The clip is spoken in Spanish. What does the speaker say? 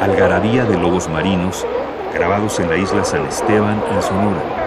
Algarabía de lobos marinos grabados en la isla San Esteban en Sonora.